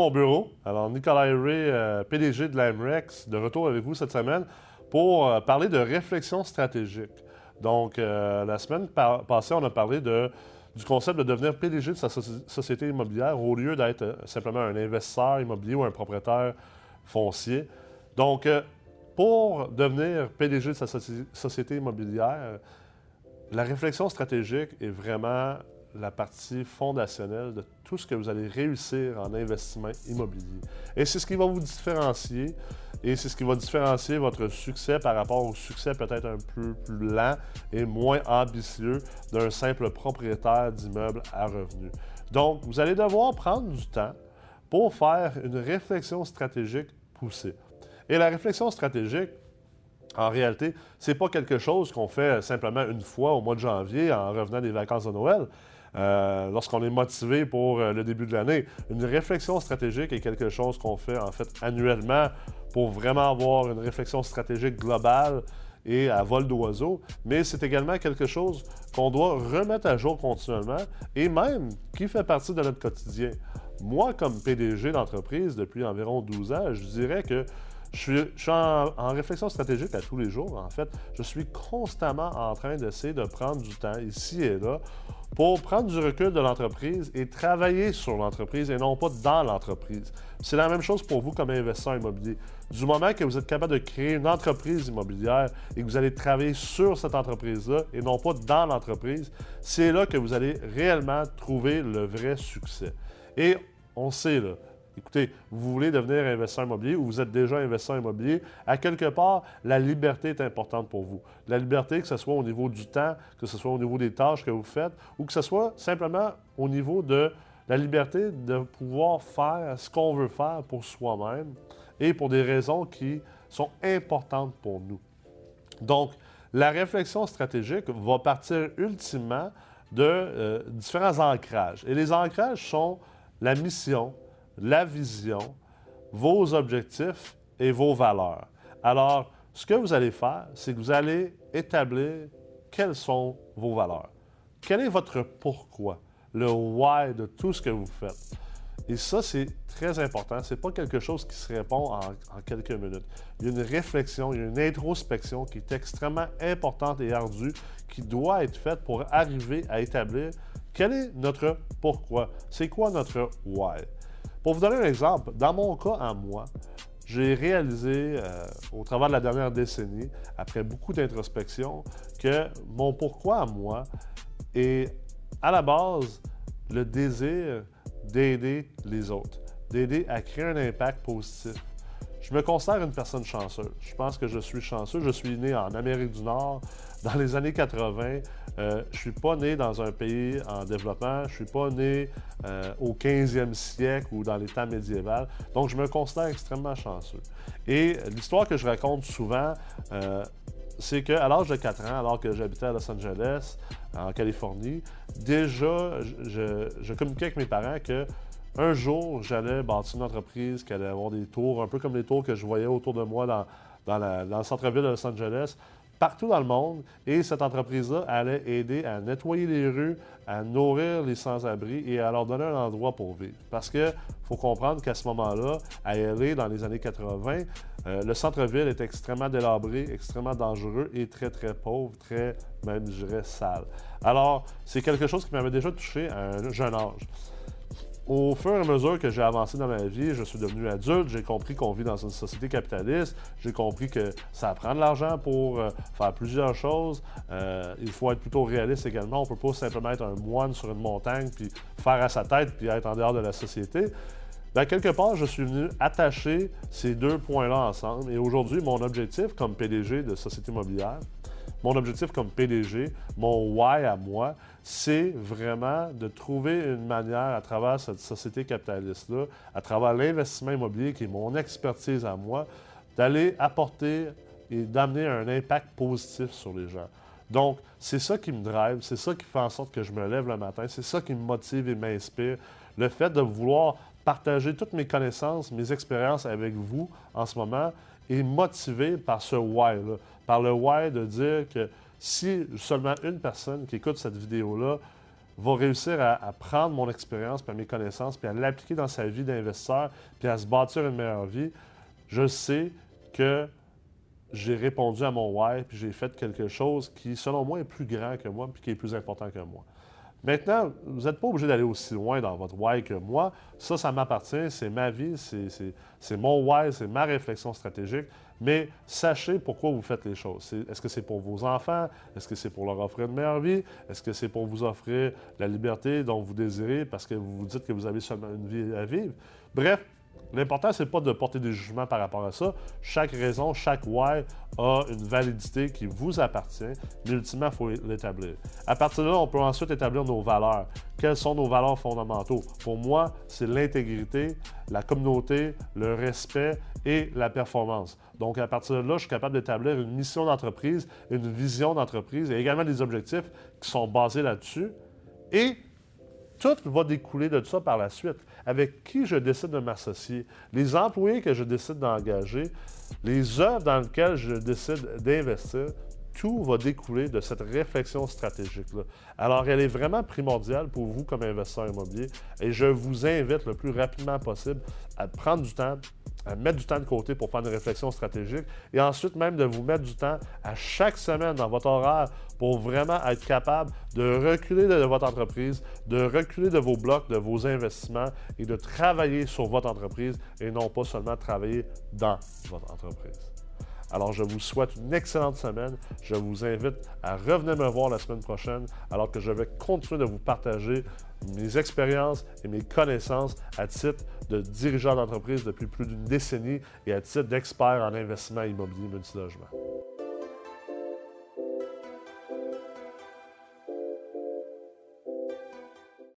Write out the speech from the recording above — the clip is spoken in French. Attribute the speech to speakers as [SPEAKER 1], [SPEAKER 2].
[SPEAKER 1] mon bureau. Alors, Nicolas Ray, euh, PDG de l'AMREX, de retour avec vous cette semaine pour euh, parler de réflexion stratégique. Donc, euh, la semaine passée, on a parlé de, du concept de devenir PDG de sa société immobilière au lieu d'être simplement un investisseur immobilier ou un propriétaire foncier. Donc, pour devenir PDG de sa société immobilière, la réflexion stratégique est vraiment la partie fondationnelle de tout ce que vous allez réussir en investissement immobilier. Et c'est ce qui va vous différencier et c'est ce qui va différencier votre succès par rapport au succès peut-être un peu plus lent et moins ambitieux d'un simple propriétaire d'immeuble à revenus. Donc, vous allez devoir prendre du temps pour faire une réflexion stratégique poussée. Et la réflexion stratégique, en réalité, ce n'est pas quelque chose qu'on fait simplement une fois au mois de janvier en revenant des vacances de Noël. Euh, lorsqu'on est motivé pour euh, le début de l'année. Une réflexion stratégique est quelque chose qu'on fait en fait annuellement pour vraiment avoir une réflexion stratégique globale et à vol d'oiseau, mais c'est également quelque chose qu'on doit remettre à jour continuellement et même qui fait partie de notre quotidien. Moi, comme PDG d'entreprise depuis environ 12 ans, je dirais que je suis, en, réflexion stratégique à tous les jours, en fait. Je suis constamment en train d'essayer de prendre du temps ici et là pour prendre du recul de l'entreprise et travailler sur l'entreprise et non pas dans l'entreprise. C'est la même chose pour vous comme investisseur immobilier. Du moment que vous êtes capable de créer une entreprise immobilière et que vous allez travailler sur cette entreprise-là et non pas dans l'entreprise, c'est là que vous allez réellement trouver le vrai succès. Et on sait, là, Écoutez, vous voulez devenir investisseur immobilier ou vous êtes déjà investisseur immobilier, à quelque part, la liberté est importante pour vous. La liberté, que ce soit au niveau du temps, que ce soit au niveau des tâches que vous faites, ou que ce soit simplement au niveau de la liberté de pouvoir faire ce qu'on veut faire pour soi-même et pour des raisons qui sont importantes pour nous. Donc, la réflexion stratégique va partir ultimement de euh, différents ancrages. Et les ancrages sont la mission, la vision, vos objectifs et vos valeurs. Alors, ce que vous allez faire, c'est que vous allez établir quelles sont vos valeurs. Quel est votre pourquoi, le why de tout ce que vous faites? Et ça, c'est très important. Ce n'est pas quelque chose qui se répond en, quelques minutes. Il y a une réflexion, il y a une introspection qui est extrêmement importante et ardue, qui doit être faite pour arriver à établir quel est notre pourquoi. C'est quoi notre why? Pour vous donner un exemple, dans mon cas à moi, j'ai réalisé euh, au travers de la dernière décennie, après beaucoup d'introspection, que mon pourquoi à moi est à la base le désir d'aider les autres, d'aider à créer un impact positif. Je me considère une personne chanceuse. Je pense que je suis chanceux. Je suis né en Amérique du Nord dans les années 80. Euh, je ne suis pas né dans un pays en développement. Je ne suis pas né euh, au 15e siècle ou dans les temps médiéval. Donc, je me considère extrêmement chanceux. Et l'histoire que je raconte souvent, euh, c'est qu'à l'âge de 4 ans, alors que j'habitais à Los Angeles, en Californie, déjà, je, je communiquais avec mes parents que un jour, j'allais bâtir une entreprise qui allait avoir des tours, un peu comme les tours que je voyais autour de moi dans, dans, le centre-ville de Los Angeles, partout dans le monde. Et cette entreprise-là allait aider à nettoyer les rues, à nourrir les sans-abri et à leur donner un endroit pour vivre. Parce qu'il faut comprendre qu'à ce moment-là, à LA, dans les années 80, euh, le centre-ville est extrêmement délabré, extrêmement dangereux et très, très pauvre, très, même, je dirais, sale. Alors, c'est quelque chose qui m'avait déjà touché à un jeune âge au fur et à mesure que j'ai avancé dans ma vie, je suis devenu adulte, j'ai compris qu'on vit dans une société capitaliste, j'ai compris que ça prend de l'argent pour euh, faire plusieurs choses. Euh, il faut être plutôt réaliste également. On ne peut pas simplement être un moine sur une montagne, puis faire à sa tête, puis être en dehors de la société. Bien, quelque part, je suis venu attacher ces deux points-là ensemble. Et aujourd'hui, mon objectif comme PDG de société immobilière, mon objectif comme PDG, mon why à moi, c'est vraiment de trouver une manière à travers cette société capitaliste-là, à travers l'investissement immobilier qui est mon expertise à moi, d'aller apporter et d'amener un impact positif sur les gens. Donc, c'est ça qui me drive, c'est ça qui fait en sorte que je me lève le matin, c'est ça qui me motive et m'inspire. Le fait de vouloir partager toutes mes connaissances, mes expériences avec vous en ce moment est motivé par ce why-là, par le why de dire que si seulement une personne qui écoute cette vidéo-là va réussir à, prendre mon expérience, puis mes connaissances, puis à l'appliquer dans sa vie d'investisseur, puis à se bâtir une meilleure vie, je sais que j'ai répondu à mon why, puis j'ai fait quelque chose qui, selon moi, est plus grand que moi, puis qui est plus important que moi. Maintenant, vous n'êtes pas obligé d'aller aussi loin dans votre why que moi. Ça, ça m'appartient, c'est ma vie, c'est mon why, c'est ma réflexion stratégique. Mais sachez pourquoi vous faites les choses. Est-ce que c'est pour vos enfants? Est-ce que c'est pour leur offrir une meilleure vie? Est-ce que c'est pour vous offrir la liberté dont vous désirez parce que vous vous dites que vous avez seulement une vie à vivre? Bref, L'important, ce n'est pas de porter des jugements par rapport à ça. Chaque raison, chaque why a une validité qui vous appartient, mais ultimement, il faut l'établir. À partir de là, on peut ensuite établir nos valeurs. Quels sont nos valeurs fondamentaux? Pour moi, c'est l'intégrité, la communauté, le respect et la performance. Donc, à partir de là, je suis capable d'établir une mission d'entreprise, une vision d'entreprise et également des objectifs qui sont basés là-dessus. Et tout va découler de ça par la suite. Avec qui je décide de m'associer, les employés que je décide d'engager, les œuvres dans lesquelles je décide d'investir, tout va découler de cette réflexion stratégique-là. Alors, elle est vraiment primordiale pour vous comme investisseur immobilier et je vous invite le plus rapidement possible à prendre du temps à mettre du temps de côté pour faire une réflexion stratégique et ensuite même de vous mettre du temps à chaque semaine dans votre horaire pour vraiment être capable de reculer de votre entreprise, de reculer de vos blocs, de vos investissements et de travailler sur votre entreprise et non pas seulement travailler dans votre entreprise. Alors, je vous souhaite une excellente semaine. Je vous invite à revenir me voir la semaine prochaine alors que je vais continuer de vous partager mes expériences et mes connaissances à titre de dirigeant d'entreprise depuis plus d'une décennie et à titre d'expert en investissement immobilier multilogement.